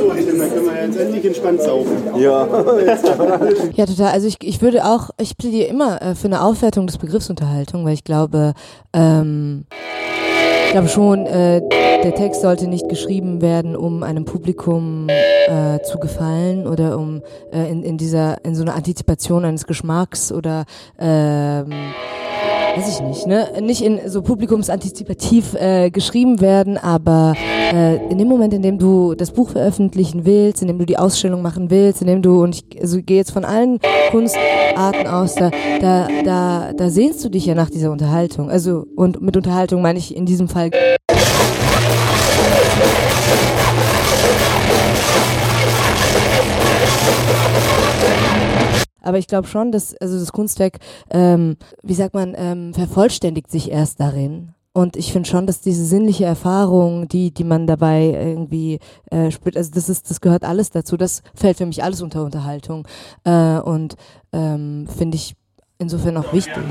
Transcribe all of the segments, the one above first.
So, Helena, können wir jetzt endlich entspannt saufen. Ja. Ja, total. Also ich, ich würde auch, ich plädiere immer äh, für eine Aufwertung des Begriffs Unterhaltung, weil ich glaube, ähm, ich glaube schon, äh, der Text sollte nicht geschrieben werden, um einem Publikum äh, zu gefallen oder um äh, in, in dieser, in so einer Antizipation eines Geschmacks oder ähm, weiß ich nicht, ne? Nicht in so publikumsantizipativ äh, geschrieben werden, aber äh, in dem Moment, in dem du das Buch veröffentlichen willst, in dem du die Ausstellung machen willst, in dem du, und ich also gehe jetzt von allen Kunstarten aus, da, da, da, da sehnst du dich ja nach dieser Unterhaltung. Also, und mit Unterhaltung meine ich in diesem Fall Aber ich glaube schon, dass also das Kunstwerk, ähm, wie sagt man, ähm, vervollständigt sich erst darin. Und ich finde schon, dass diese sinnliche Erfahrung, die, die man dabei irgendwie äh, spürt, also das ist, das gehört alles dazu. Das fällt für mich alles unter Unterhaltung. Äh, und ähm, finde ich insofern auch wichtig.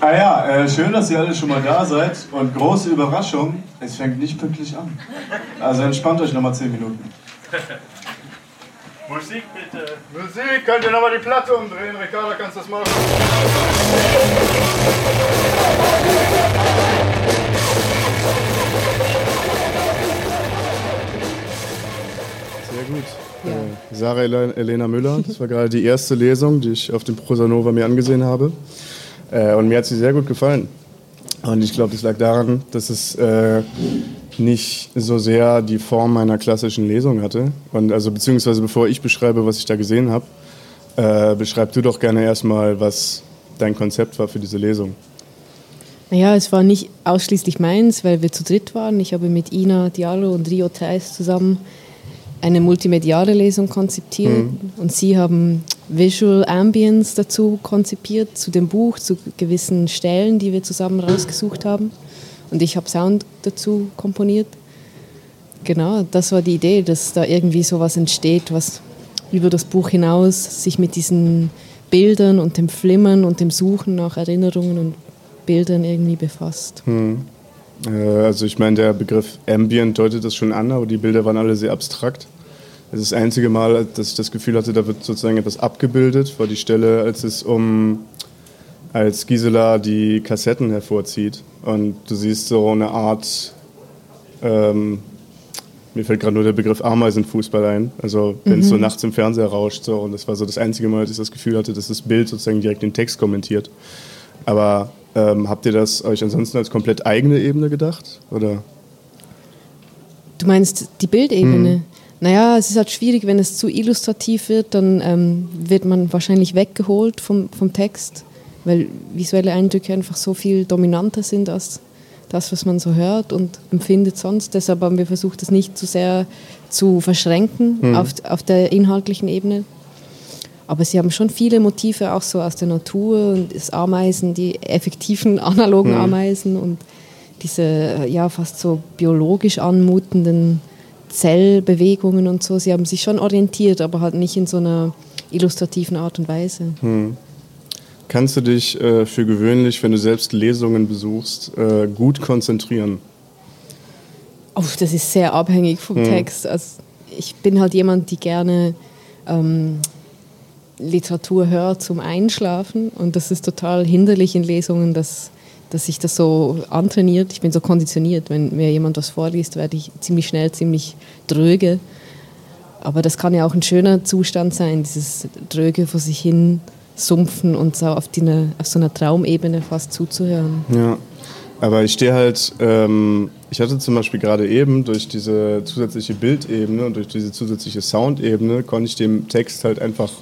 Ah ja, äh, schön, dass ihr alle schon mal da seid. Und große Überraschung, es fängt nicht pünktlich an. Also entspannt euch nochmal 10 Minuten. Musik bitte. Musik, könnt ihr nochmal die Platte umdrehen? Ricarda, kannst du das machen? Sehr gut. Äh, Sarah Ele- Elena Müller, das war gerade die erste Lesung, die ich auf dem Prosanova mir angesehen habe. Äh, und mir hat sie sehr gut gefallen. Und ich glaube, das lag daran, dass es äh, nicht so sehr die Form meiner klassischen Lesung hatte. Und also beziehungsweise bevor ich beschreibe, was ich da gesehen habe, äh, beschreib du doch gerne erstmal, was dein Konzept war für diese Lesung. Naja, es war nicht ausschließlich meins, weil wir zu dritt waren. Ich habe mit Ina Diallo und Rio Theis zusammen eine multimediale Lesung konzipiert Mhm. und sie haben Visual Ambience dazu konzipiert, zu dem Buch, zu gewissen Stellen, die wir zusammen rausgesucht haben. Und ich habe Sound dazu komponiert. Genau, das war die Idee, dass da irgendwie sowas entsteht, was über das Buch hinaus sich mit diesen Bildern und dem Flimmern und dem Suchen nach Erinnerungen und Bildern irgendwie befasst. Hm. Äh, also ich meine, der Begriff Ambient deutet das schon an, aber die Bilder waren alle sehr abstrakt. Das ist das einzige Mal, dass ich das Gefühl hatte, da wird sozusagen etwas abgebildet, war die Stelle, als es um, als Gisela die Kassetten hervorzieht und du siehst so eine Art, ähm, mir fällt gerade nur der Begriff Ameisenfußball ein, also wenn es so Mhm. nachts im Fernseher rauscht so und das war so das einzige Mal, dass ich das Gefühl hatte, dass das Bild sozusagen direkt den Text kommentiert. Aber ähm, habt ihr das euch ansonsten als komplett eigene Ebene gedacht? Oder? Du meinst die Bildebene? Mhm. Naja, es ist halt schwierig, wenn es zu illustrativ wird, dann ähm, wird man wahrscheinlich weggeholt vom, vom Text, weil visuelle Eindrücke einfach so viel dominanter sind als das, was man so hört und empfindet sonst. Deshalb haben wir versucht, das nicht zu sehr zu verschränken Mhm. auf, auf der inhaltlichen Ebene. Aber sie haben schon viele Motive auch so aus der Natur und das Ameisen, die effektiven analogen Mhm. Ameisen und diese äh, ja fast so biologisch anmutenden Zellbewegungen und so. Sie haben sich schon orientiert, aber halt nicht in so einer illustrativen Art und Weise. Hm. Kannst du dich äh, für gewöhnlich, wenn du selbst Lesungen besuchst, äh, gut konzentrieren? Oh, das ist sehr abhängig vom Mhm. Text. Also ich bin halt jemand, die gerne ähm, Literatur hört zum Einschlafen und das ist total hinderlich in Lesungen, dass, dass sich das so antrainiert. Ich bin so konditioniert, wenn mir jemand was vorliest, werde ich ziemlich schnell ziemlich dröge. Aber das kann ja auch ein schöner Zustand sein, dieses dröge vor sich hin sumpfen und so auf, die, auf so einer Traumebene fast zuzuhören. Ja, aber ich stehe halt, ähm, ich hatte zum Beispiel gerade eben durch diese zusätzliche Bildebene und durch diese zusätzliche Soundebene, konnte ich dem Text halt einfach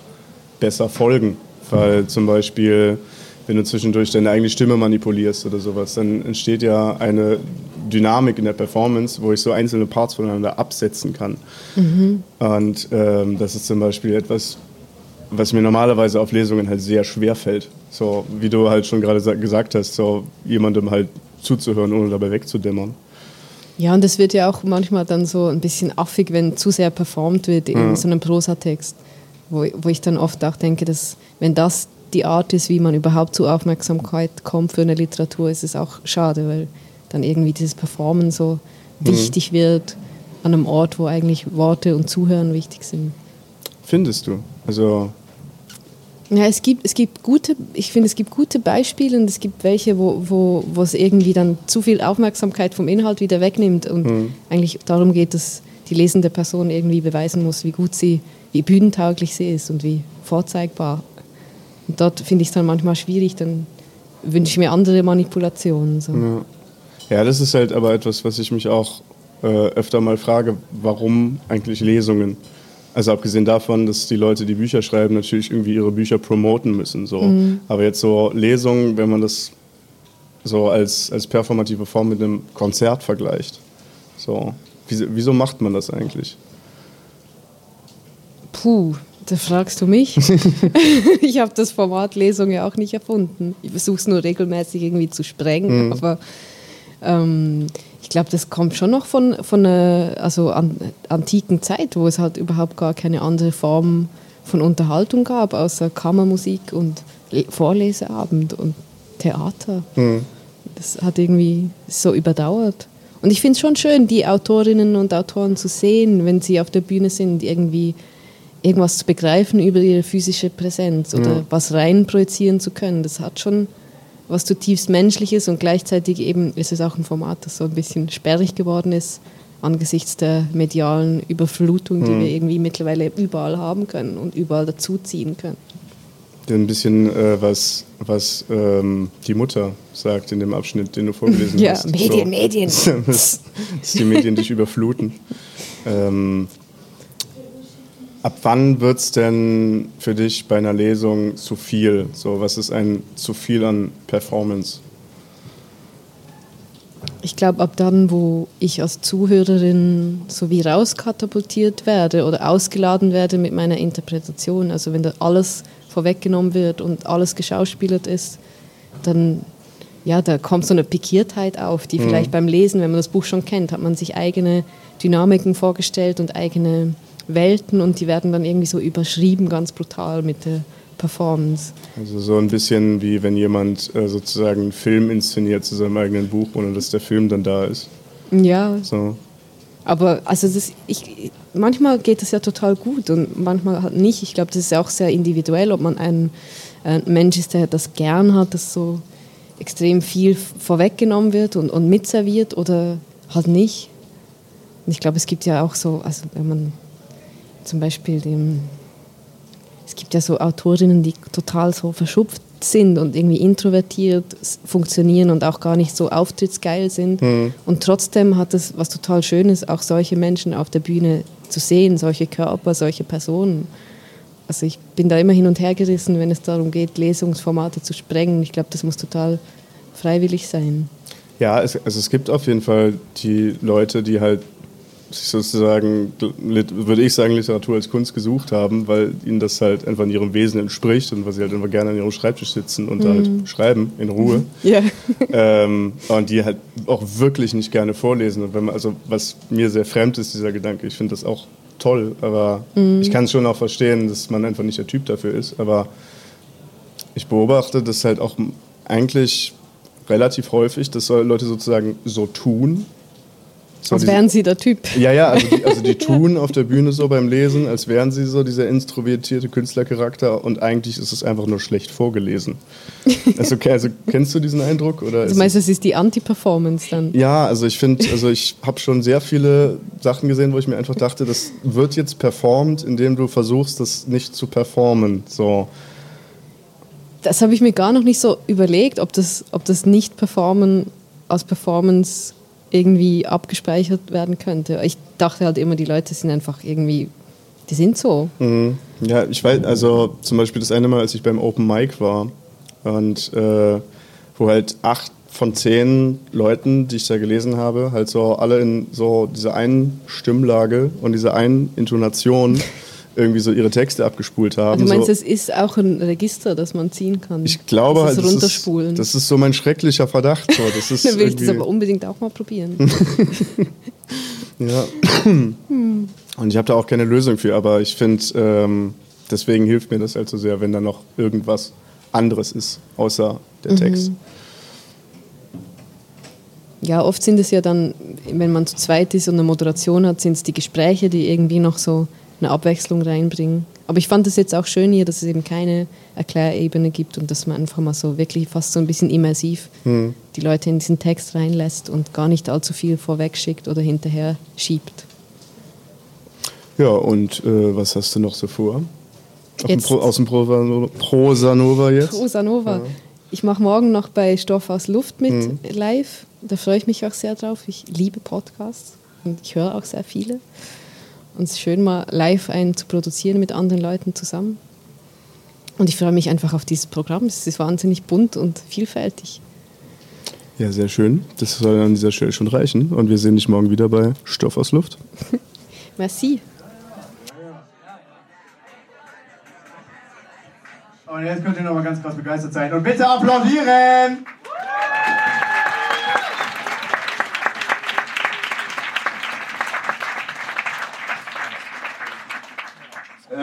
besser folgen. Weil zum Beispiel, wenn du zwischendurch deine eigene Stimme manipulierst oder sowas, dann entsteht ja eine Dynamik in der Performance, wo ich so einzelne Parts voneinander absetzen kann. Mhm. Und ähm, das ist zum Beispiel etwas, was mir normalerweise auf Lesungen halt sehr schwer fällt. So, wie du halt schon gerade sa- gesagt hast, so jemandem halt zuzuhören, ohne dabei wegzudämmern. Ja, und es wird ja auch manchmal dann so ein bisschen affig, wenn zu sehr performt wird in Ja. so einem Prosatext, wo, wo ich dann oft auch denke, dass wenn das die Art ist, wie man überhaupt zu Aufmerksamkeit kommt für eine Literatur, ist es auch schade, weil dann irgendwie dieses Performen so mhm. wichtig wird an einem Ort, wo eigentlich Worte und Zuhören wichtig sind. Findest du? Also ja, es gibt, es gibt gute, ich finde, es gibt gute Beispiele und es gibt welche, wo, wo, wo es irgendwie dann zu viel Aufmerksamkeit vom Inhalt wieder wegnimmt und mhm. eigentlich darum geht, dass die lesende Person irgendwie beweisen muss, wie gut sie, wie bühnentauglich sie ist und wie vorzeigbar. Und dort finde ich es dann manchmal schwierig, dann wünsche ich mir andere Manipulationen. So. Ja. ja. das ist halt aber etwas, was ich mich auch äh, öfter mal frage, warum eigentlich Lesungen? Also abgesehen davon, dass die Leute, die Bücher schreiben, natürlich irgendwie ihre Bücher promoten müssen. So. Mhm. Aber jetzt so Lesungen, wenn man das so als, als performative Form mit einem Konzert vergleicht. So. Wieso, macht man das eigentlich? Puh, da fragst du mich. ich habe das Format Lesung ja auch nicht erfunden. Ich versuche es nur regelmäßig irgendwie zu sprengen, mhm. aber ähm, ich glaube, das kommt schon noch von, von einer also an, antiken Zeit, wo es halt überhaupt gar keine andere Form von Unterhaltung gab, außer Kammermusik und Vorleseabend und Theater. Mhm. Das hat irgendwie so überdauert. Und ich finde es schon schön, die Autorinnen und Autoren zu sehen, wenn sie auf der Bühne sind, irgendwie irgendwas zu begreifen über ihre physische Präsenz oder ja. was rein projizieren zu können. Das hat schon was zutiefst Menschliches und gleichzeitig eben ist es auch ein Format, das so ein bisschen sperrig geworden ist angesichts der medialen Überflutung, die mhm. wir irgendwie mittlerweile überall haben können und überall dazuziehen können. Ein bisschen äh, was, was ähm, die Mutter sagt in dem Abschnitt, den du vorgelesen ja, hast. Ja, Medien, so, Medien. dass, dass die Medien dich überfluten. Ähm, Ab wann wird es denn für dich bei einer Lesung zu viel? So, was ist ein zu viel an Performance? Ich glaube, ab dann, wo ich als Zuhörerin so wie rauskatapultiert werde oder ausgeladen werde mit meiner Interpretation, also wenn da alles vorweggenommen wird und alles geschauspielert ist, dann ja, da kommt so eine Pikiertheit auf, die mhm. vielleicht beim Lesen, wenn man das Buch schon kennt, hat man sich eigene Dynamiken vorgestellt und eigene Welten und die werden dann irgendwie so überschrieben, ganz brutal mit der Performance. Also so ein bisschen wie wenn jemand äh, sozusagen einen Film inszeniert zu seinem eigenen Buch, ohne dass der Film dann da ist. Ja. So. Aber also das, ich, manchmal geht das ja total gut und manchmal halt nicht. Ich glaube, das ist ja auch sehr individuell, ob man ein, ein Mensch ist, der das gern hat, dass so extrem viel vorweggenommen wird und, und mitserviert oder halt nicht. Und ich glaube, es gibt ja auch so, also wenn man zum Beispiel dem, es gibt ja so Autorinnen, die total so verschupft sind und irgendwie introvertiert funktionieren und auch gar nicht so auftrittsgeil sind. Mhm. Und trotzdem hat es was total Schönes, auch solche Menschen auf der Bühne zu sehen, solche Körper, solche Personen. Also ich bin da immer hin und her gerissen, wenn es darum geht, Lesungsformate zu sprengen. Ich glaube, das muss total freiwillig sein. Ja, es, also es gibt auf jeden Fall die Leute, die halt sich sozusagen, würde ich sagen, Literatur als Kunst gesucht haben, weil ihnen das halt einfach in ihrem Wesen entspricht und weil sie halt einfach gerne an ihrem Schreibtisch sitzen und mhm. halt mhm. schreiben in Ruhe. Ja. Ähm, und die halt auch wirklich nicht gerne vorlesen. Und wenn man, also was mir sehr fremd ist, dieser Gedanke, ich finde das auch toll, aber mhm. ich kann es schon auch verstehen, dass man einfach nicht der Typ dafür ist. Aber ich beobachte das halt auch eigentlich relativ häufig, dass Leute sozusagen so tun, so als wären sie der Typ. Ja, ja, also die, also die tun auf der Bühne so beim Lesen, als wären sie so dieser introvertierte Künstlercharakter und eigentlich ist es einfach nur schlecht vorgelesen. Also, also kennst du diesen Eindruck? Oder du meinst, es ist die Anti-Performance dann? Ja, also ich finde, also ich habe schon sehr viele Sachen gesehen, wo ich mir einfach dachte, das wird jetzt performt, indem du versuchst, das nicht zu performen. So. Das habe ich mir gar noch nicht so überlegt, ob das, ob das Nicht-Performen als Performance irgendwie abgespeichert werden könnte. Ich dachte halt immer, die Leute sind einfach irgendwie, die sind so. Mhm. Ja, ich weiß, also zum Beispiel das eine Mal, als ich beim Open Mic war und äh, wo halt acht von zehn Leuten, die ich da gelesen habe, halt so alle in so dieser einen Stimmlage und dieser einen Intonation irgendwie so ihre Texte abgespult haben. Also du meinst, so. es ist auch ein Register, das man ziehen kann? Ich glaube halt, das, runterspulen. Ist, das ist so mein schrecklicher Verdacht. So. Das ist Dann will ich das aber unbedingt auch mal probieren. ja. Und ich habe da auch keine Lösung für, aber ich finde, ähm, deswegen hilft mir das halt so sehr, wenn da noch irgendwas anderes ist, außer der Text. Mhm. Ja, oft sind es ja dann, wenn man zu zweit ist und eine Moderation hat, sind es die Gespräche, die irgendwie noch so eine Abwechslung reinbringen. Aber ich fand es jetzt auch schön hier, dass es eben keine Erklärebene gibt und dass man einfach mal so wirklich fast so ein bisschen immersiv hm. die Leute in diesen Text reinlässt und gar nicht allzu viel vorwegschickt oder hinterher schiebt. Ja, und äh, was hast du noch so vor? Jetzt. Pro, aus dem Pro, Prosanova jetzt? Prosanova. Ja. Ich mache morgen noch bei Stoff aus Luft mit hm. live. Da freue ich mich auch sehr drauf. Ich liebe Podcasts und ich höre auch sehr viele. Und es ist schön, mal live einen zu produzieren mit anderen Leuten zusammen. Und ich freue mich einfach auf dieses Programm. Es ist wahnsinnig bunt und vielfältig. Ja, sehr schön. Das soll an dieser Stelle schon reichen. Und wir sehen dich morgen wieder bei Stoff aus Luft. Merci. Und jetzt könnt ihr noch mal ganz krass begeistert sein. Und bitte applaudieren!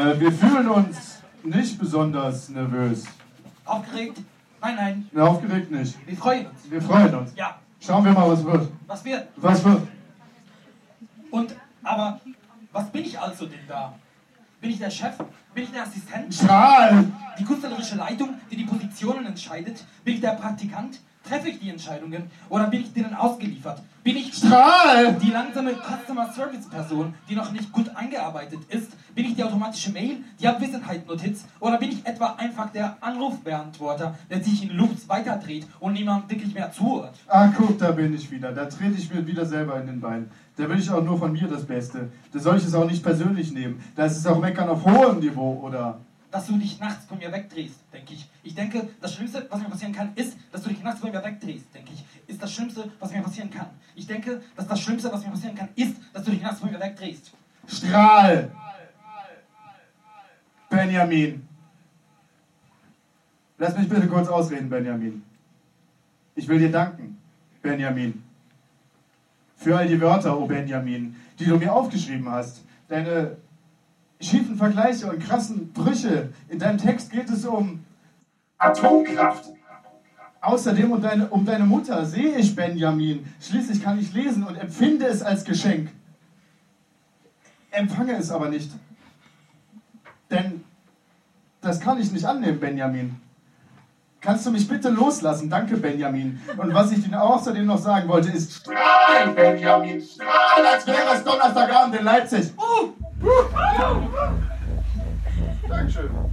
Äh, wir fühlen uns nicht besonders nervös. Aufgeregt? Nein, nein. Ne, aufgeregt nicht. Wir freuen uns. Wir freuen uns. Ja. Schauen wir mal, was wird. Was wird? Was wird? Und, aber, was bin ich also denn da? Bin ich der Chef? Bin ich der Assistent? Strahl! Die künstlerische Leitung, die die Positionen entscheidet? Bin ich der Praktikant? Treffe ich die Entscheidungen? Oder bin ich denen ausgeliefert? Bin ich Strahl! die langsame Customer Service Person, die noch nicht gut eingearbeitet ist? Bin ich die automatische Mail, die Abwesenheit-Notiz? Oder bin ich etwa einfach der Anrufbeantworter, der sich in Loops weiterdreht und niemand wirklich mehr zuhört? Ah, guck, da bin ich wieder. Da trete ich mir wieder selber in den Bein. Da will ich auch nur von mir das Beste. Da soll ich es auch nicht persönlich nehmen. Da ist es auch Meckern auf hohem Niveau, oder? Dass du dich nachts von mir wegdrehst, denke ich. Ich denke, das Schlimmste, was mir passieren kann, ist, dass du dich nachts von mir wegdrehst, denke ich. Ist das Schlimmste, was mir passieren kann. Ich denke, dass das Schlimmste, was mir passieren kann, ist, dass du dich nachts von mir wegdrehst. Strahl! Benjamin. Lass mich bitte kurz ausreden, Benjamin. Ich will dir danken, Benjamin für all die Wörter, o oh Benjamin, die du mir aufgeschrieben hast. Deine schiefen Vergleiche und krassen Brüche. In deinem Text geht es um Atomkraft. Außerdem um deine, um deine Mutter sehe ich Benjamin. Schließlich kann ich lesen und empfinde es als Geschenk. Empfange es aber nicht. Denn das kann ich nicht annehmen, Benjamin. Kannst du mich bitte loslassen? Danke, Benjamin. Und was ich dir außerdem noch sagen wollte, ist Strahl, Benjamin, Strahl, als wäre es Donnerstagabend in Leipzig. Uh, uh, uh. true.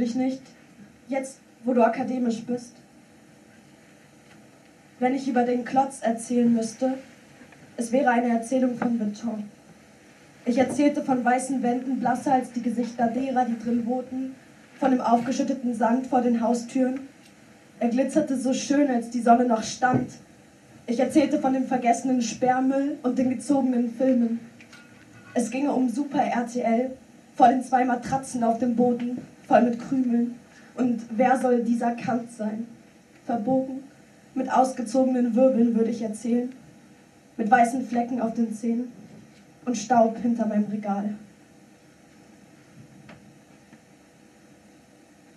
Dich nicht, jetzt wo du akademisch bist? Wenn ich über den Klotz erzählen müsste, es wäre eine Erzählung von Beton. Ich erzählte von weißen Wänden, blasser als die Gesichter derer, die drin wohnten, von dem aufgeschütteten Sand vor den Haustüren. Er glitzerte so schön, als die Sonne noch stand. Ich erzählte von dem vergessenen Sperrmüll und den gezogenen Filmen. Es ginge um Super RTL, vor den zwei Matratzen auf dem Boden, voll mit Krümeln. Und wer soll dieser Kant sein? Verbogen, mit ausgezogenen Wirbeln würde ich erzählen, mit weißen Flecken auf den Zähnen und Staub hinter meinem Regal.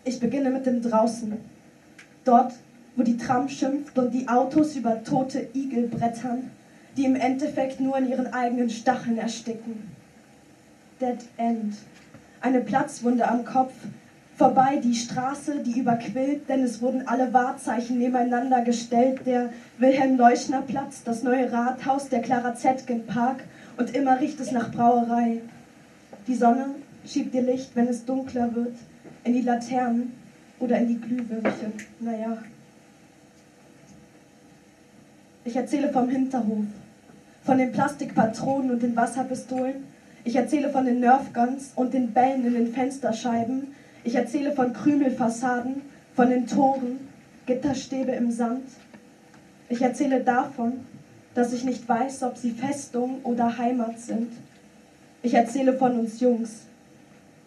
Ich beginne mit dem Draußen. Dort, wo die Tram schimpft und die Autos über tote Igel brettern, die im Endeffekt nur in ihren eigenen Stacheln ersticken. Dead End. Eine Platzwunde am Kopf. Vorbei die Straße, die überquillt, denn es wurden alle Wahrzeichen nebeneinander gestellt. Der Wilhelm-Leuschner-Platz, das neue Rathaus, der Clara Zetkin Park und immer riecht es nach Brauerei. Die Sonne schiebt ihr Licht, wenn es dunkler wird, in die Laternen oder in die Glühwürmchen. Naja. Ich erzähle vom Hinterhof, von den Plastikpatronen und den Wasserpistolen. Ich erzähle von den Nerfguns und den Bällen in den Fensterscheiben. Ich erzähle von Krümelfassaden, von den Toren, Gitterstäbe im Sand. Ich erzähle davon, dass ich nicht weiß, ob sie Festung oder Heimat sind. Ich erzähle von uns Jungs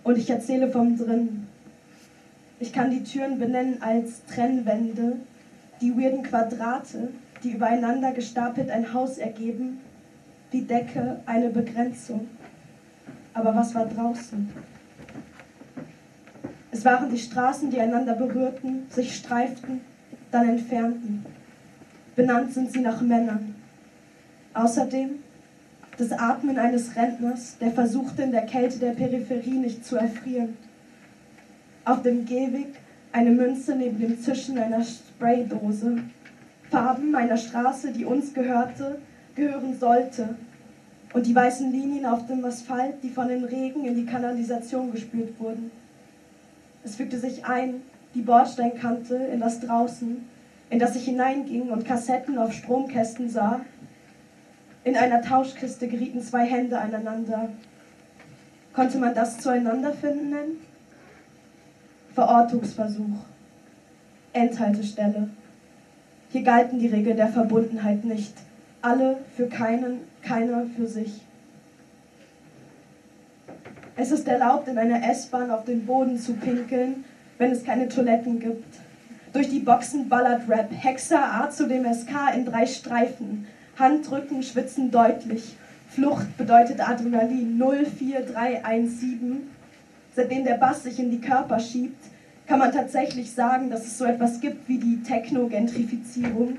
und ich erzähle vom Drinnen. Ich kann die Türen benennen als Trennwände, die weirden Quadrate, die übereinander gestapelt ein Haus ergeben, die Decke eine Begrenzung. Aber was war draußen? Es waren die Straßen, die einander berührten, sich streiften, dann entfernten. Benannt sind sie nach Männern. Außerdem das Atmen eines Rentners, der versuchte in der Kälte der Peripherie nicht zu erfrieren. Auf dem Gehweg eine Münze neben dem Zischen einer Spraydose. Farben einer Straße, die uns gehörte, gehören sollte. Und die weißen Linien auf dem Asphalt, die von dem Regen in die Kanalisation gespült wurden. Es fügte sich ein, die Bordsteinkante, in das Draußen, in das ich hineinging und Kassetten auf Stromkästen sah. In einer Tauschkiste gerieten zwei Hände aneinander. Konnte man das Zueinanderfinden nennen? Verortungsversuch. Endhaltestelle. Hier galten die Regeln der Verbundenheit nicht. Alle für keinen, keiner für sich. Es ist erlaubt, in einer S-Bahn auf den Boden zu pinkeln, wenn es keine Toiletten gibt. Durch die Boxen ballert Rap. Hexer A zu dem SK in drei Streifen. Handrücken, schwitzen deutlich. Flucht bedeutet Adrenalin 04317. Seitdem der Bass sich in die Körper schiebt, kann man tatsächlich sagen, dass es so etwas gibt wie die Techno-Gentrifizierung.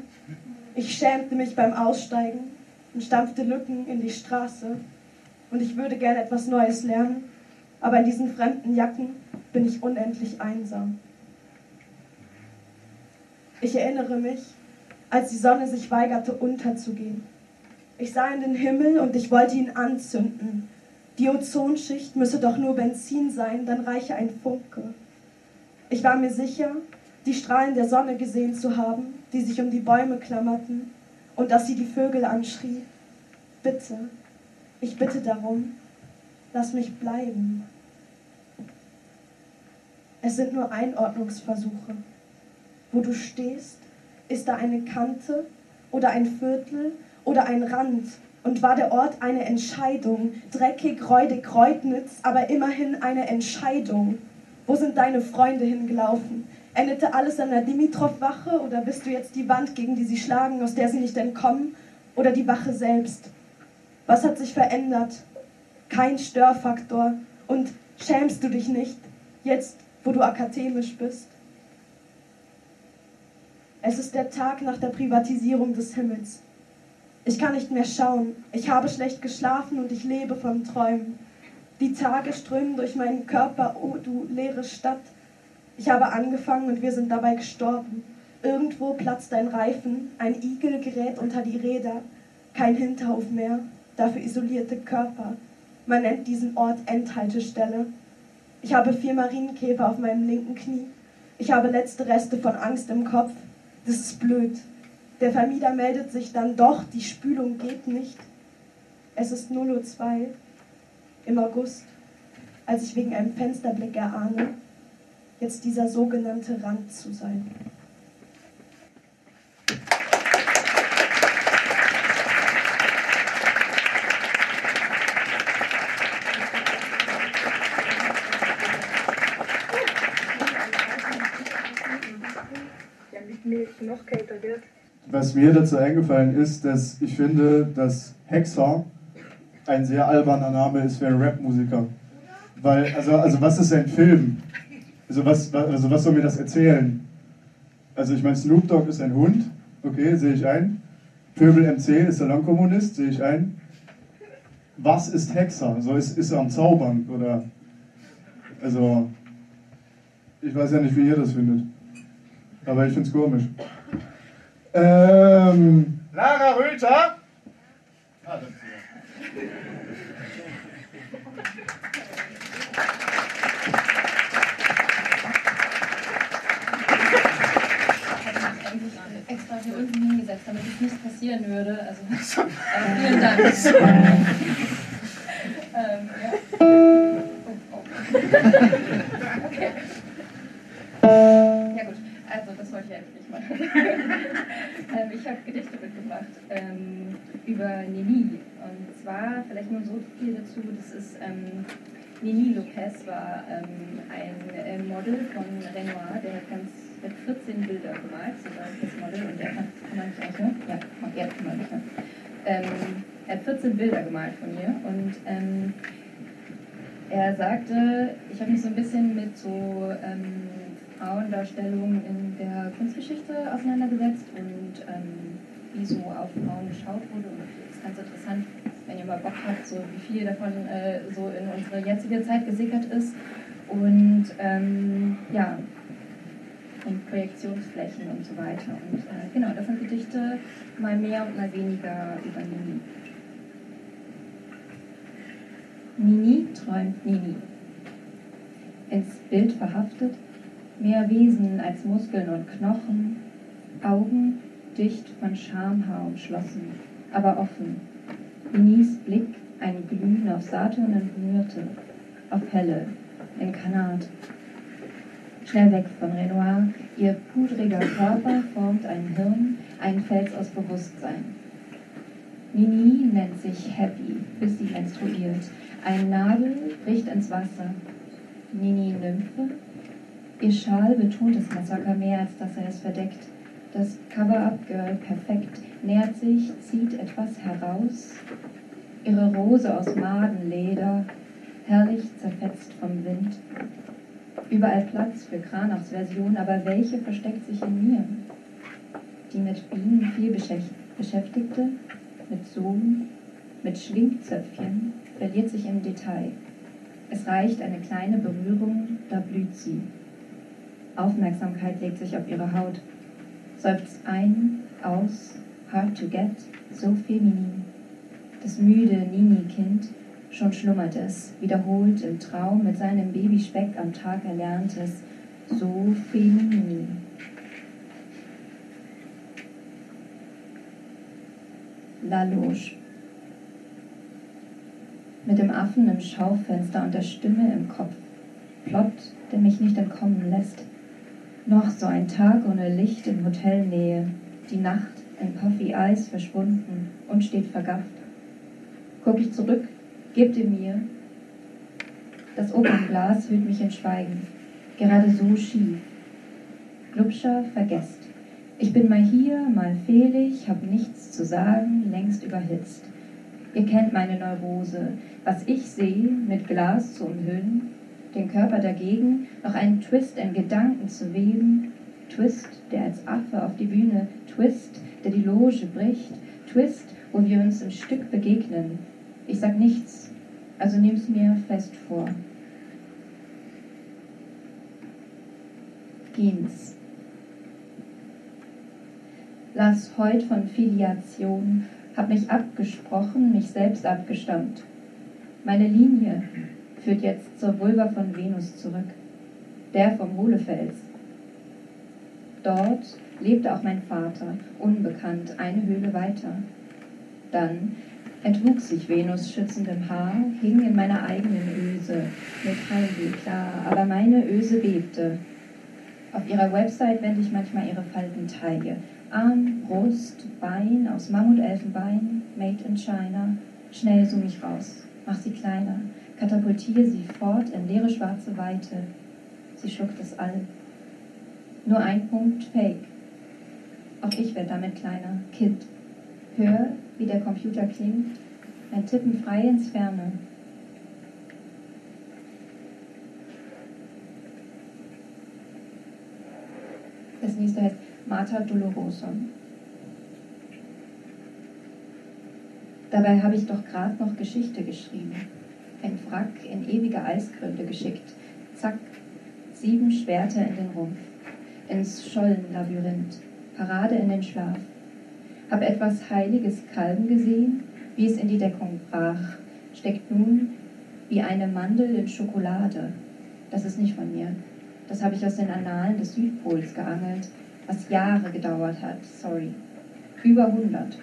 Ich schämte mich beim Aussteigen und stampfte Lücken in die Straße. Und ich würde gern etwas Neues lernen, aber in diesen fremden Jacken bin ich unendlich einsam. Ich erinnere mich, als die Sonne sich weigerte unterzugehen. Ich sah in den Himmel und ich wollte ihn anzünden. Die Ozonschicht müsse doch nur Benzin sein, dann reiche ein Funke. Ich war mir sicher, die Strahlen der Sonne gesehen zu haben, die sich um die Bäume klammerten und dass sie die Vögel anschrie. Bitte, ich bitte darum, lass mich bleiben. Es sind nur Einordnungsversuche. Wo du stehst, ist da eine Kante oder ein Viertel oder ein Rand und war der Ort eine Entscheidung. Dreckig, räudig, Reutnitz, aber immerhin eine Entscheidung. Wo sind deine Freunde hingelaufen? Endete alles an der Dimitrov-Wache oder bist du jetzt die Wand, gegen die sie schlagen, aus der sie nicht entkommen? Oder die Wache selbst? Was hat sich verändert? Kein Störfaktor. Und schämst du dich nicht, jetzt wo du akademisch bist? Es ist der Tag nach der Privatisierung des Himmels. Ich kann nicht mehr schauen. Ich habe schlecht geschlafen und ich lebe vom Träumen. Die Tage strömen durch meinen Körper, oh du leere Stadt. Ich habe angefangen und wir sind dabei gestorben. Irgendwo platzt ein Reifen, ein Igel gerät unter die Räder. Kein Hinterhof mehr, dafür isolierte Körper. Man nennt diesen Ort Endhaltestelle. Ich habe vier Marienkäfer auf meinem linken Knie. Ich habe letzte Reste von Angst im Kopf. Das ist blöd. Der Vermieter meldet sich dann doch, die Spülung geht nicht. Es ist 0.02 Uhr im August, als ich wegen einem Fensterblick erahne, jetzt dieser sogenannte Rand zu sein. Was mir dazu eingefallen ist, dass ich finde, dass Hexer ein sehr alberner Name ist für einen Rapmusiker. Weil, also, also was ist ein Film? Also was, also was soll mir das erzählen? Also ich meine, Snoop Dogg ist ein Hund, okay, sehe ich ein. Pöbel MC ist Salonkommunist, sehe ich ein. Was ist Hexer? So ist, ist er am Zaubern oder also ich weiß ja nicht, wie ihr das findet. Aber ich finde es komisch. Ähm, Lara Röther. Ah, extra hier unten hingesetzt, damit es nicht passieren würde. Also, äh, vielen Dank. ähm, ja. oh, oh. okay. Ja gut, also das wollte ich eigentlich nicht machen ähm, ich habe Gedichte mitgebracht ähm, über Nini. Und zwar vielleicht nur so viel dazu, das ist ähm, Nini Lopez war ähm, ein äh, Model von Renoir, der hat ganz mit 14 Bilder gemalt, so war das Model, und er hat, kann man nicht eigentlich, ne? Ja, kann man nicht, ne? Ähm, er hat 14 Bilder gemalt von mir und ähm, er sagte, ich habe mich so ein bisschen mit so Frauendarstellungen in der Kunstgeschichte auseinandergesetzt und ähm, wie so auf Frauen geschaut wurde. Und das ist ganz interessant, wenn ihr mal Bock habt, so wie viel davon äh, so in unsere jetzige Zeit gesickert ist. Und ähm, ja, und Projektionsflächen und so weiter. Und äh, genau, das sind Gedichte mal mehr und mal weniger über Nini. Nini träumt Nini. Ins Bild verhaftet, mehr Wesen als Muskeln und Knochen, Augen dicht von Schamhaar umschlossen, aber offen. Ninis Blick ein Glühen auf Saturn und Myrte, auf Helle, in Kanat. Schnell weg von Renoir, ihr pudriger Körper formt ein Hirn, ein Fels aus Bewusstsein. Nini nennt sich Happy, bis sie menstruiert. Ein Nabel bricht ins Wasser. Nini Nymphe, Ihr Schal betont das Massaker mehr, als dass er es verdeckt. Das Cover-Up-Girl perfekt nähert sich, zieht etwas heraus. Ihre Rose aus Madenleder, herrlich zerfetzt vom Wind. Überall Platz für Kranachs Version, aber welche versteckt sich in mir? Die mit Bienen viel Beschäftigte, mit Sohn, mit Schwingzöpfchen, verliert sich im Detail. Es reicht eine kleine Berührung, da blüht sie. Aufmerksamkeit legt sich auf ihre Haut. Seufzt ein, aus, hard to get, so feminin. Das müde Nini-Kind, schon schlummert es, wiederholt im Traum mit seinem Babyspeck am Tag erlerntes, so feminin. La Loge. Mit dem Affen im Schaufenster und der Stimme im Kopf. Plot, der mich nicht entkommen lässt. Noch so ein Tag ohne Licht in Hotelnähe, die Nacht in Puffy Eis verschwunden und steht vergafft. Guck ich zurück, gebt ihr mir. Das Opernglas hüllt mich in Schweigen, gerade so schief. Glubscher vergesst. Ich bin mal hier, mal fehlig, hab nichts zu sagen, längst überhitzt. Ihr kennt meine Neurose. Was ich sehe, mit Glas zu umhüllen, den Körper dagegen noch einen Twist in Gedanken zu weben, Twist, der als Affe auf die Bühne, Twist, der die Loge bricht, Twist, wo wir uns im Stück begegnen. Ich sag nichts, also nimm's mir fest vor. Gens. Las heut von Filiation, hab mich abgesprochen, mich selbst abgestammt. Meine Linie, führt jetzt zur Vulva von Venus zurück, der vom Hohlefels. Dort lebte auch mein Vater, unbekannt, eine Höhle weiter. Dann entwuchs sich Venus schützendem Haar, hing in meiner eigenen Öse, Metallweh, klar, aber meine Öse bebte. Auf ihrer Website wende ich manchmal ihre Faltenteile. Arm, Brust, Bein aus Mammutelfenbein, made in China. Schnell zoom ich raus, mach sie kleiner, katapultiere sie fort in leere schwarze Weite. Sie schluckt es all. Nur ein Punkt Fake. Auch ich werde damit kleiner. Kind. Hör, wie der Computer klingt. Ein Tippen frei ins Ferne. Das nächste heißt Marta Dolorosa. Dabei habe ich doch gerade noch Geschichte geschrieben ein Wrack in ewige Eisgründe geschickt. Zack, sieben Schwerter in den Rumpf, ins Schollenlabyrinth, Parade in den Schlaf. Hab etwas heiliges Kalben gesehen, wie es in die Deckung brach, steckt nun wie eine Mandel in Schokolade. Das ist nicht von mir. Das habe ich aus den Annalen des Südpols geangelt, was Jahre gedauert hat. Sorry. Über 100.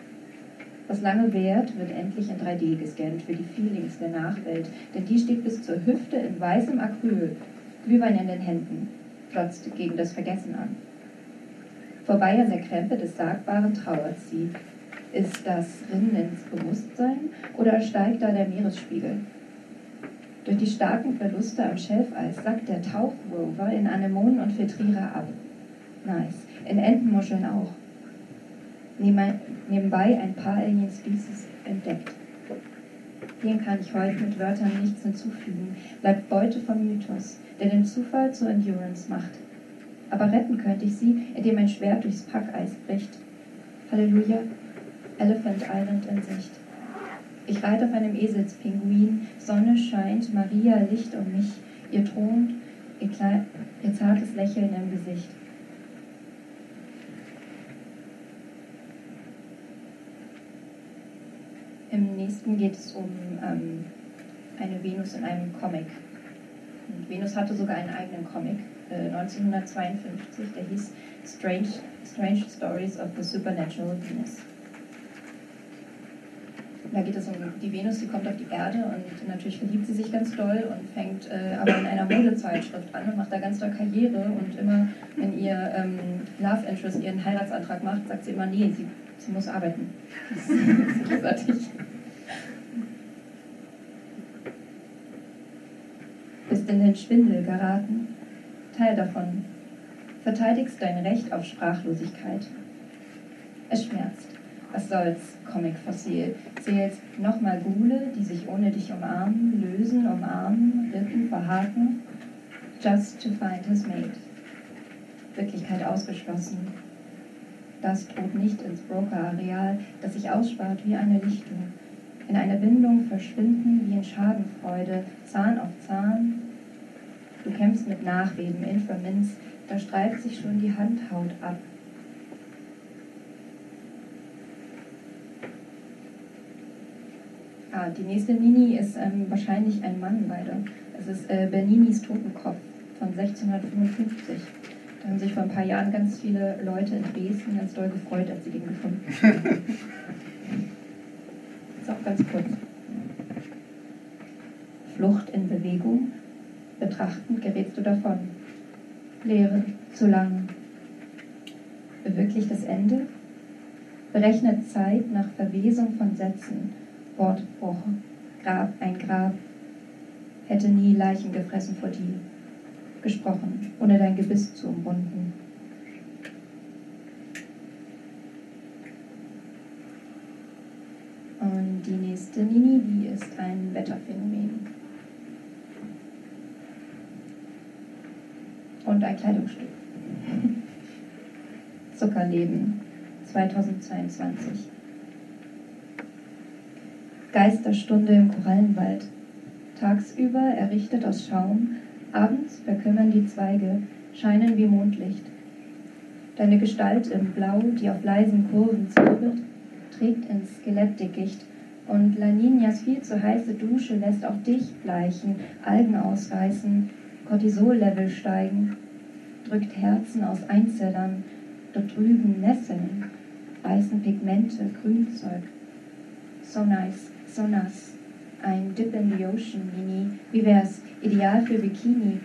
Was lange währt, wird endlich in 3D gescannt für die Feelings der Nachwelt, denn die steht bis zur Hüfte in weißem Acryl, Glühwein in den Händen, klotzt gegen das Vergessen an. Vorbei an der Krempe des Sagbaren trauert sie. Ist das Rinnen ins Bewusstsein oder steigt da der Meeresspiegel? Durch die starken Verluste am Schelfeis sackt der Tauchrover in Anemonen und Filtrierer ab. Nice. In Entenmuscheln auch. Nebenbei ein paar Alien Species entdeckt. Dem kann ich heute mit Wörtern nichts hinzufügen. Bleibt Beute vom Mythos, der den Zufall zur Endurance macht. Aber retten könnte ich sie, indem ein Schwert durchs Packeis bricht. Halleluja, Elephant Island in Sicht. Ich reite auf einem Eselspinguin, Sonne scheint, Maria Licht um mich, ihr thront, ihr, ihr zartes Lächeln im Gesicht. Im nächsten geht es um ähm, eine Venus in einem Comic. Und Venus hatte sogar einen eigenen Comic, äh, 1952, der hieß Strange, Strange Stories of the Supernatural Venus. Da geht es um die Venus, die kommt auf die Erde und natürlich verliebt sie sich ganz doll und fängt äh, aber in einer Modezeitschrift an und macht da ganz doll Karriere und immer, wenn ihr ähm, Love Interest ihren Heiratsantrag macht, sagt sie immer, nee, sie, sie muss arbeiten. Das ist großartig. Bist in den Schwindel geraten? Teil davon. Verteidigst dein Recht auf Sprachlosigkeit. Es schmerzt. Was soll's, Comic-Fossil? Zählst nochmal Gule, die sich ohne dich umarmen, lösen, umarmen, rippen, verhaken? Just to find his mate. Wirklichkeit ausgeschlossen. Das droht nicht ins Broker-Areal, das sich ausspart wie eine Lichtung. In einer Bindung verschwinden wie in Schadenfreude, Zahn auf Zahn. Du kämpfst mit Nachbeben, Inframinz, da streift sich schon die Handhaut ab. Ah, die nächste Mini ist ähm, wahrscheinlich ein Mann leider. Es ist äh, Berninis Totenkopf von 1655. Da haben sich vor ein paar Jahren ganz viele Leute in Dresden ganz doll gefreut, als sie den gefunden haben. ist auch ganz kurz. Flucht in Bewegung. Betrachtend gerätst du davon. Leere, zu lang. Bewirklicht das Ende? Berechnet Zeit nach Verwesung von Sätzen Wortbruch, Grab, ein Grab, hätte nie Leichen gefressen vor dir, gesprochen, ohne dein Gebiss zu umrunden. Und die nächste Nini, die ist ein Wetterphänomen. Und ein Kleidungsstück. Zuckerleben 2022. Geisterstunde im Korallenwald. Tagsüber errichtet aus Schaum, abends verkümmern die Zweige, scheinen wie Mondlicht. Deine Gestalt im Blau, die auf leisen Kurven zirbelt, trägt ins Skelettdickicht und Laninias viel zu heiße Dusche lässt auch dich bleichen, Algen ausreißen, Cortisol-Level steigen, drückt Herzen aus Einzellern, dort drüben Nesseln, weißen Pigmente, Grünzeug. So nice so nass. Ein Dip in the Ocean Mini. Wie wär's? Ideal für Bikini.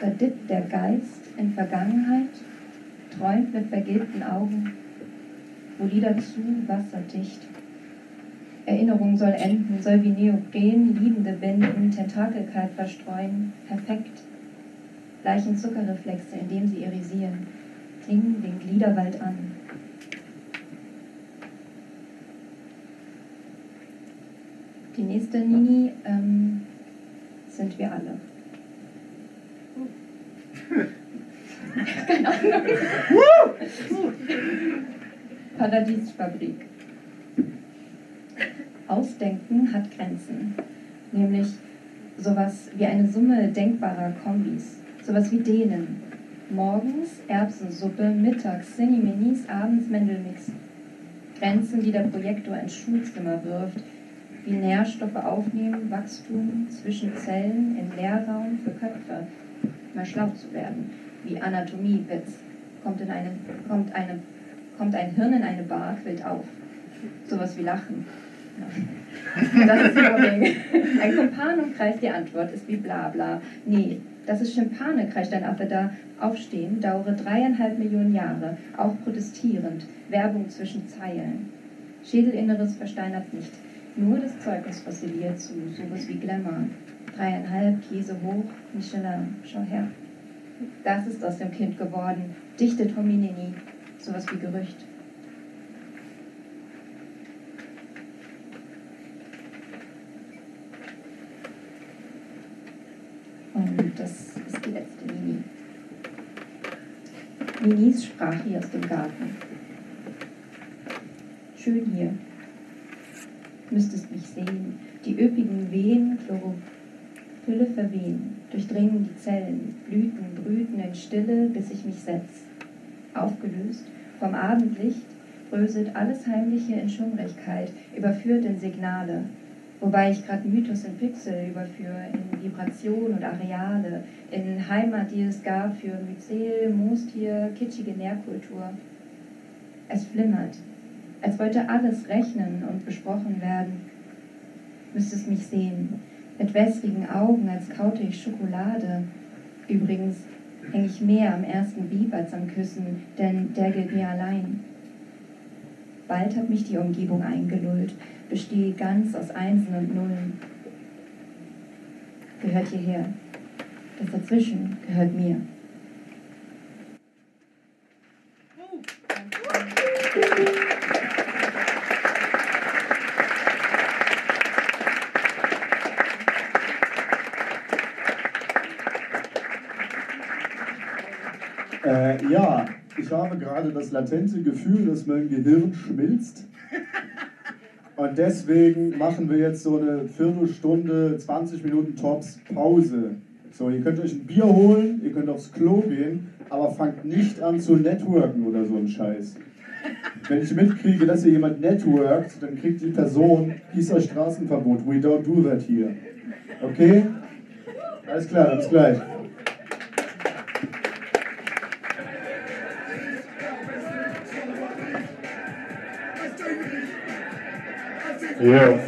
Da dippt der Geist in Vergangenheit, träumt mit vergilbten Augen, wo Lieder zu wasserdicht. Erinnerung soll enden, soll wie Neopren Liebende binden, Tentakelkeit verstreuen, perfekt. Gleichen Zuckerreflexe, indem sie irisieren, klingen den Gliederwald an. Die nächste Nini ähm, sind wir alle. Keine Ahnung. Paradiesfabrik. Ausdenken hat Grenzen, nämlich sowas wie eine Summe denkbarer Kombis, sowas wie denen. Morgens Erbsensuppe, mittags Cineminis, abends Mendelmix. Grenzen, die der Projektor ins Schulzimmer wirft, wie Nährstoffe aufnehmen, Wachstum zwischen Zellen im Leerraum für Köpfe, mal schlau zu werden, wie Anatomie-Witz, kommt, in eine, kommt, eine, kommt ein Hirn in eine Bar, quillt auf. Sowas wie Lachen. Das ist Mobbing. Ein Kumpan umkreist die Antwort, ist wie bla bla. Nee, das ist Schimpane, kreischt ein Affe da. Aufstehen, dauere dreieinhalb Millionen Jahre, auch protestierend. Werbung zwischen Zeilen. Schädelinneres versteinert nicht. Nur das Zeugnis fossiliert zu sowas wie Glamour. Dreieinhalb, Käse hoch, Michelin, schau her. Das ist aus dem Kind geworden. Dichtet Hominini. Sowas wie Gerücht. Und das ist die letzte Mini. Minis sprach hier aus dem Garten. Schön hier. Müsstest mich sehen. Die üppigen Wehen, Chlorophylle verwehen, durchdringen die Zellen, Blüten, brüten in Stille, bis ich mich setz. Aufgelöst vom Abendlicht bröselt alles Heimliche in Schummrigkeit, überführt in Signale, Wobei ich gerade Mythos in Pixel überführe, in Vibration und Areale, in Heimat, die es gab für Myzel, Moostier, kitschige Nährkultur. Es flimmert, als wollte alles rechnen und besprochen werden. Müsstest mich sehen, mit wässrigen Augen, als kaute ich Schokolade. Übrigens hänge ich mehr am ersten Bieb als am Küssen, denn der gilt mir allein. Bald hat mich die Umgebung eingelullt, bestehe ganz aus Einsen und Nullen. Gehört hierher. Das dazwischen gehört mir. Gerade das latente Gefühl, dass mein Gehirn schmilzt. Und deswegen machen wir jetzt so eine Viertelstunde, 20 Minuten Tops Pause. So, ihr könnt euch ein Bier holen, ihr könnt aufs Klo gehen, aber fangt nicht an zu networken oder so ein Scheiß. Wenn ich mitkriege, dass ihr jemand networkt, dann kriegt die Person Gießer Straßenverbot. We don't do that here. Okay? Alles klar, bis gleich. Ja.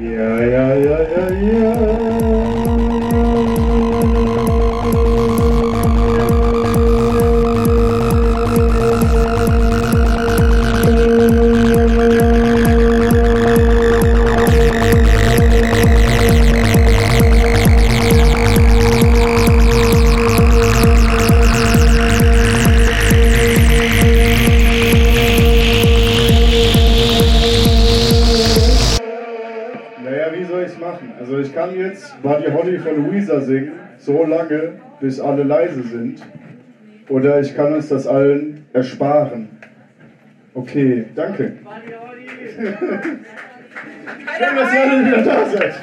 Ja, ja, bis alle leise sind. Oder ich kann uns das allen ersparen. Okay, danke. Schön, dass ihr alle wieder da seid.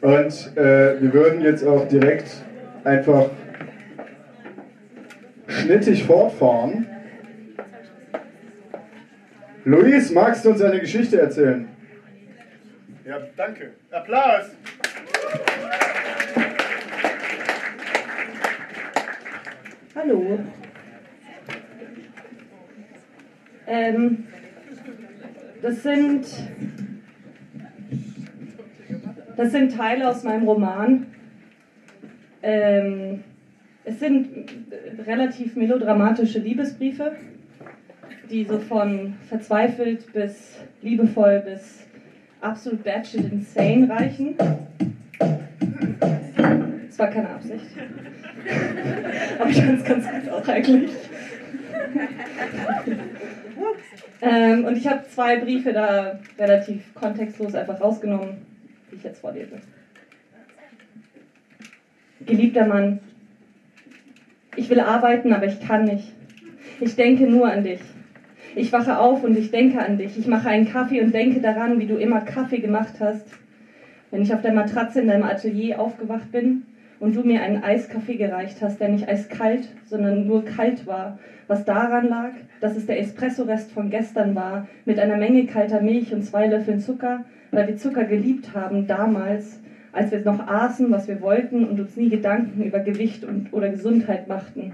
Und äh, wir würden jetzt auch direkt einfach schnittig fortfahren. Luis, magst du uns eine Geschichte erzählen? Ja, danke. Applaus! Hallo. Ähm, das sind das sind Teile aus meinem Roman. Ähm, es sind relativ melodramatische Liebesbriefe, die so von verzweifelt bis liebevoll bis absolut batshit insane reichen. Das war keine Absicht. Aber ich fand es ganz gut auch eigentlich. ähm, und ich habe zwei Briefe da relativ kontextlos einfach rausgenommen, die ich jetzt vorlese. Geliebter Mann, ich will arbeiten, aber ich kann nicht. Ich denke nur an dich. Ich wache auf und ich denke an dich. Ich mache einen Kaffee und denke daran, wie du immer Kaffee gemacht hast. Wenn ich auf der Matratze in deinem Atelier aufgewacht bin und du mir einen Eiskaffee gereicht hast, der nicht eiskalt, sondern nur kalt war, was daran lag, dass es der Espressorest von gestern war, mit einer Menge kalter Milch und zwei Löffeln Zucker, weil wir Zucker geliebt haben damals, als wir noch aßen, was wir wollten und uns nie Gedanken über Gewicht und, oder Gesundheit machten.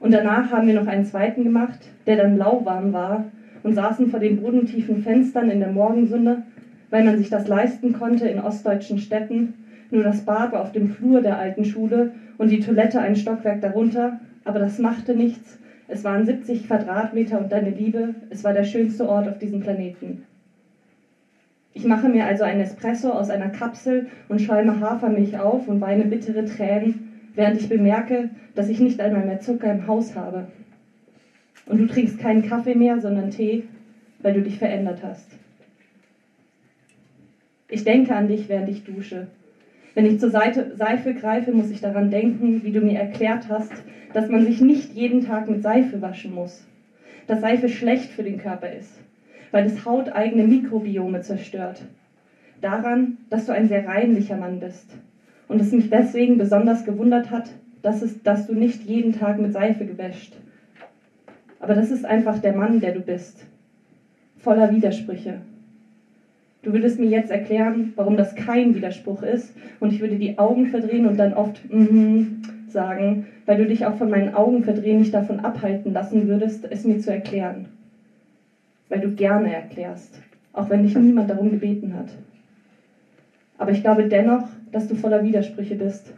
Und danach haben wir noch einen zweiten gemacht, der dann lauwarm war und saßen vor den bodentiefen Fenstern in der Morgensonne, weil man sich das leisten konnte in ostdeutschen Städten. Nur das Bad war auf dem Flur der alten Schule und die Toilette ein Stockwerk darunter, aber das machte nichts. Es waren 70 Quadratmeter und deine Liebe, es war der schönste Ort auf diesem Planeten. Ich mache mir also einen Espresso aus einer Kapsel und schäume Hafermilch auf und weine bittere Tränen, während ich bemerke, dass ich nicht einmal mehr Zucker im Haus habe. Und du trinkst keinen Kaffee mehr, sondern Tee, weil du dich verändert hast. Ich denke an dich, während ich dusche. Wenn ich zur Seite, Seife greife, muss ich daran denken, wie du mir erklärt hast, dass man sich nicht jeden Tag mit Seife waschen muss. Dass Seife schlecht für den Körper ist, weil es hauteigene Mikrobiome zerstört. Daran, dass du ein sehr reinlicher Mann bist. Und es mich deswegen besonders gewundert hat, dass, es, dass du nicht jeden Tag mit Seife gewäscht. Aber das ist einfach der Mann, der du bist. Voller Widersprüche. Du würdest mir jetzt erklären, warum das kein Widerspruch ist, und ich würde die Augen verdrehen und dann oft mm -hmm sagen, weil du dich auch von meinen Augen verdrehen nicht davon abhalten lassen würdest, es mir zu erklären. Weil du gerne erklärst, auch wenn dich niemand darum gebeten hat. Aber ich glaube dennoch, dass du voller Widersprüche bist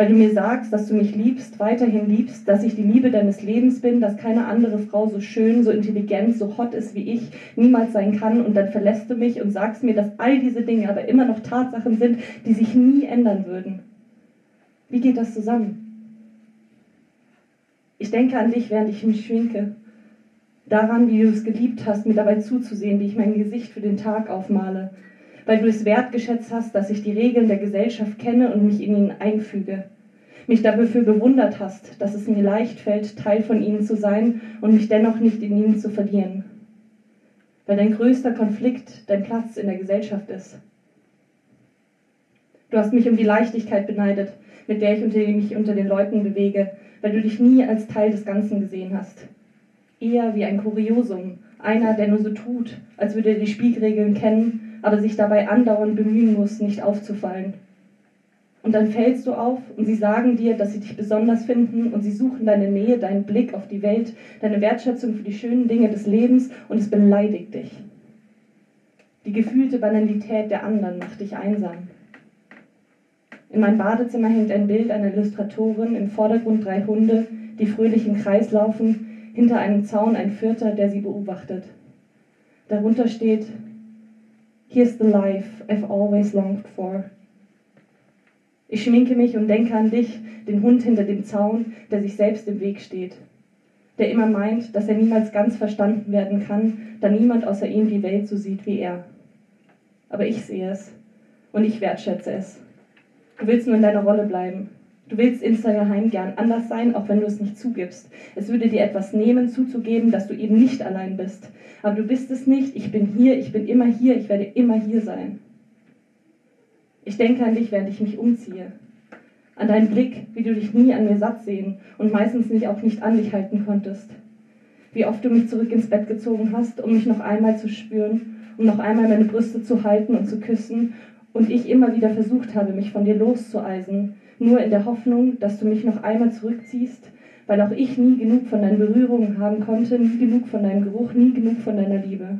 weil du mir sagst, dass du mich liebst, weiterhin liebst, dass ich die Liebe deines Lebens bin, dass keine andere Frau so schön, so intelligent, so hot ist wie ich, niemals sein kann und dann verlässt du mich und sagst mir, dass all diese Dinge aber immer noch Tatsachen sind, die sich nie ändern würden. Wie geht das zusammen? Ich denke an dich, während ich mich schminke. Daran, wie du es geliebt hast, mir dabei zuzusehen, wie ich mein Gesicht für den Tag aufmale, weil du es wertgeschätzt hast, dass ich die Regeln der Gesellschaft kenne und mich in ihnen einfüge. Mich dafür bewundert hast, dass es mir leicht fällt, Teil von ihnen zu sein und mich dennoch nicht in ihnen zu verlieren. Weil dein größter Konflikt dein Platz in der Gesellschaft ist. Du hast mich um die Leichtigkeit beneidet, mit der ich mich unter den Leuten bewege, weil du dich nie als Teil des Ganzen gesehen hast. Eher wie ein Kuriosum, einer, der nur so tut, als würde er die Spielregeln kennen aber sich dabei andauernd bemühen muss, nicht aufzufallen. Und dann fällst du auf und sie sagen dir, dass sie dich besonders finden und sie suchen deine Nähe, deinen Blick auf die Welt, deine Wertschätzung für die schönen Dinge des Lebens und es beleidigt dich. Die gefühlte Banalität der anderen macht dich einsam. In meinem Badezimmer hängt ein Bild einer Illustratorin, im Vordergrund drei Hunde, die fröhlich im Kreis laufen, hinter einem Zaun ein Vierter, der sie beobachtet. Darunter steht, Here's the life I've always longed for. Ich schminke mich und denke an dich, den Hund hinter dem Zaun, der sich selbst im Weg steht. Der immer meint, dass er niemals ganz verstanden werden kann, da niemand außer ihm die Welt so sieht wie er. Aber ich sehe es und ich wertschätze es. Du willst nur in deiner Rolle bleiben. Du willst insgeheim gern anders sein, auch wenn du es nicht zugibst. Es würde dir etwas nehmen, zuzugeben, dass du eben nicht allein bist. Aber du bist es nicht. Ich bin hier, ich bin immer hier, ich werde immer hier sein. Ich denke an dich, während ich mich umziehe. An deinen Blick, wie du dich nie an mir satt sehen und meistens nicht auch nicht an dich halten konntest. Wie oft du mich zurück ins Bett gezogen hast, um mich noch einmal zu spüren, um noch einmal meine Brüste zu halten und zu küssen und ich immer wieder versucht habe, mich von dir loszueisen, nur in der Hoffnung, dass du mich noch einmal zurückziehst, weil auch ich nie genug von deinen Berührungen haben konnte, nie genug von deinem Geruch, nie genug von deiner Liebe.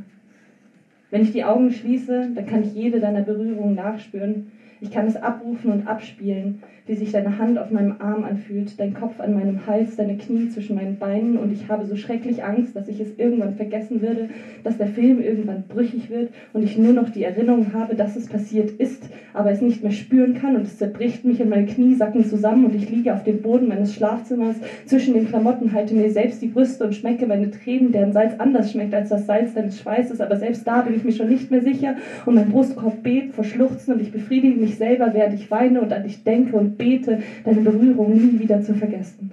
Wenn ich die Augen schließe, dann kann ich jede deiner Berührungen nachspüren, ich kann es abrufen und abspielen, wie sich deine Hand auf meinem Arm anfühlt, dein Kopf an meinem Hals, deine Knie zwischen meinen Beinen und ich habe so schrecklich Angst, dass ich es irgendwann vergessen würde, dass der Film irgendwann brüchig wird und ich nur noch die Erinnerung habe, dass es passiert ist, aber es nicht mehr spüren kann und es zerbricht mich und meine Knie sacken zusammen und ich liege auf dem Boden meines Schlafzimmers zwischen den Klamotten, halte mir selbst die Brüste und schmecke meine Tränen, deren Salz anders schmeckt als das Salz deines Schweißes, aber selbst da bin ich mir schon nicht mehr sicher und mein Brustkorb bebt vor Schluchzen und ich befriedige mich mich selber, während ich weine und an dich denke und bete, deine Berührung nie wieder zu vergessen.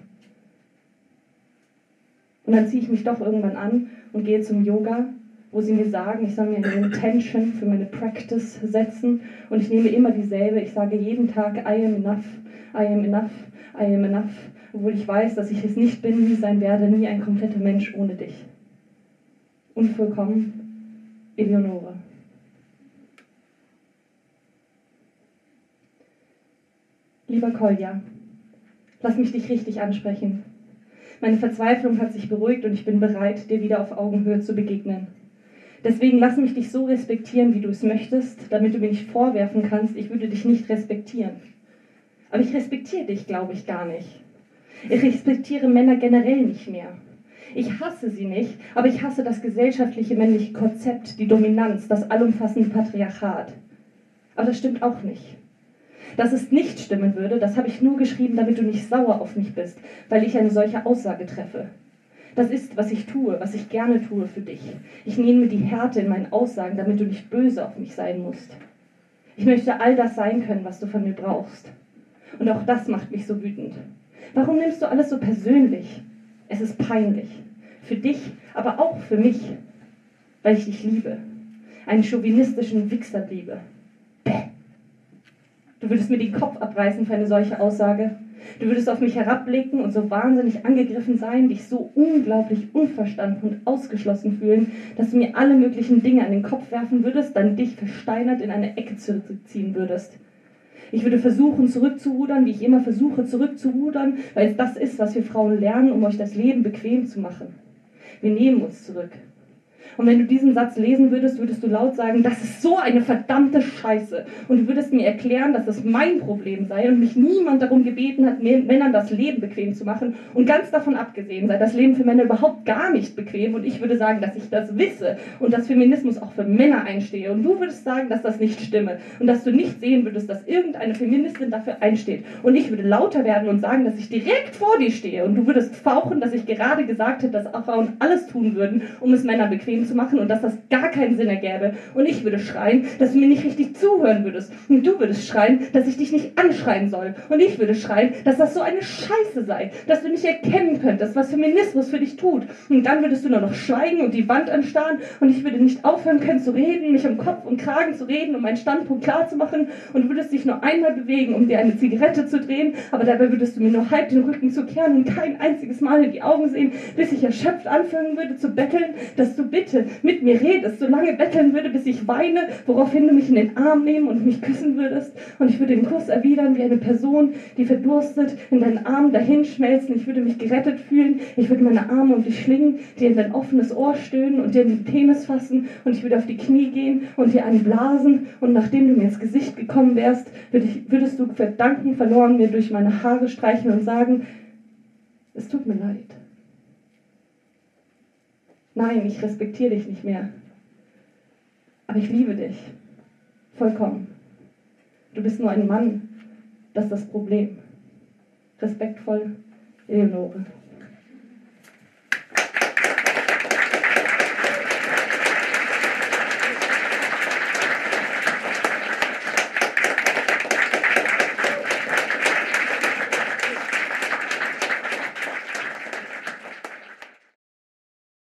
Und dann ziehe ich mich doch irgendwann an und gehe zum Yoga wo sie mir sagen, ich soll mir eine Intention für meine Practice setzen und ich nehme immer dieselbe. Ich sage jeden Tag, I am enough, I am enough, I am enough, obwohl ich weiß, dass ich es nicht bin, nie sein werde, nie ein kompletter Mensch ohne dich. Unvollkommen, Eleonore. Lieber Kolja, lass mich dich richtig ansprechen. Meine Verzweiflung hat sich beruhigt und ich bin bereit, dir wieder auf Augenhöhe zu begegnen. Deswegen lass mich dich so respektieren, wie du es möchtest, damit du mir nicht vorwerfen kannst, ich würde dich nicht respektieren. Aber ich respektiere dich, glaube ich, gar nicht. Ich respektiere Männer generell nicht mehr. Ich hasse sie nicht, aber ich hasse das gesellschaftliche männliche Konzept, die Dominanz, das allumfassende Patriarchat. Aber das stimmt auch nicht. Dass es nicht stimmen würde, das habe ich nur geschrieben, damit du nicht sauer auf mich bist, weil ich eine solche Aussage treffe. Das ist, was ich tue, was ich gerne tue für dich. Ich nehme die Härte in meinen Aussagen, damit du nicht böse auf mich sein musst. Ich möchte all das sein können, was du von mir brauchst. Und auch das macht mich so wütend. Warum nimmst du alles so persönlich? Es ist peinlich. Für dich, aber auch für mich. Weil ich dich liebe. Einen chauvinistischen Wichser liebe. Du würdest mir den Kopf abreißen für eine solche Aussage. Du würdest auf mich herabblicken und so wahnsinnig angegriffen sein, dich so unglaublich unverstanden und ausgeschlossen fühlen, dass du mir alle möglichen Dinge an den Kopf werfen würdest, dann dich versteinert in eine Ecke zurückziehen würdest. Ich würde versuchen, zurückzurudern, wie ich immer versuche, zurückzurudern, weil es das ist, was wir Frauen lernen, um euch das Leben bequem zu machen. Wir nehmen uns zurück. Und wenn du diesen Satz lesen würdest, würdest du laut sagen, das ist so eine verdammte Scheiße. Und du würdest mir erklären, dass das mein Problem sei und mich niemand darum gebeten hat, Männern das Leben bequem zu machen. Und ganz davon abgesehen sei das Leben für Männer überhaupt gar nicht bequem. Und ich würde sagen, dass ich das wisse und dass Feminismus auch für Männer einstehe. Und du würdest sagen, dass das nicht stimme und dass du nicht sehen würdest, dass irgendeine Feministin dafür einsteht. Und ich würde lauter werden und sagen, dass ich direkt vor dir stehe. Und du würdest fauchen, dass ich gerade gesagt hätte, dass Frauen alles tun würden, um es Männern bequem zu machen und dass das gar keinen Sinn ergäbe. Und ich würde schreien, dass du mir nicht richtig zuhören würdest. Und du würdest schreien, dass ich dich nicht anschreien soll. Und ich würde schreien, dass das so eine Scheiße sei, dass du nicht erkennen könntest, was Feminismus für dich tut. Und dann würdest du nur noch schweigen und die Wand anstarren und ich würde nicht aufhören können zu reden, mich um Kopf und Kragen zu reden, um meinen Standpunkt klar zu machen und du würdest dich nur einmal bewegen, um dir eine Zigarette zu drehen, aber dabei würdest du mir nur halb den Rücken zu kehren und kein einziges Mal in die Augen sehen, bis ich erschöpft anfangen würde zu betteln, dass du bitte mit mir redest, so lange betteln würde, bis ich weine, woraufhin du mich in den Arm nehmen und mich küssen würdest. Und ich würde den Kuss erwidern wie eine Person, die verdurstet, in deinen Armen dahinschmelzen. Ich würde mich gerettet fühlen. Ich würde meine Arme um dich schlingen, dir in dein offenes Ohr stöhnen und dir den Penis fassen. Und ich würde auf die Knie gehen und dir einen blasen. Und nachdem du mir ins Gesicht gekommen wärst, würdest du Verdanken verloren mir durch meine Haare streichen und sagen, es tut mir leid. Nein, ich respektiere dich nicht mehr. Aber ich liebe dich. Vollkommen. Du bist nur ein Mann. Das ist das Problem. Respektvoll, Eleonore.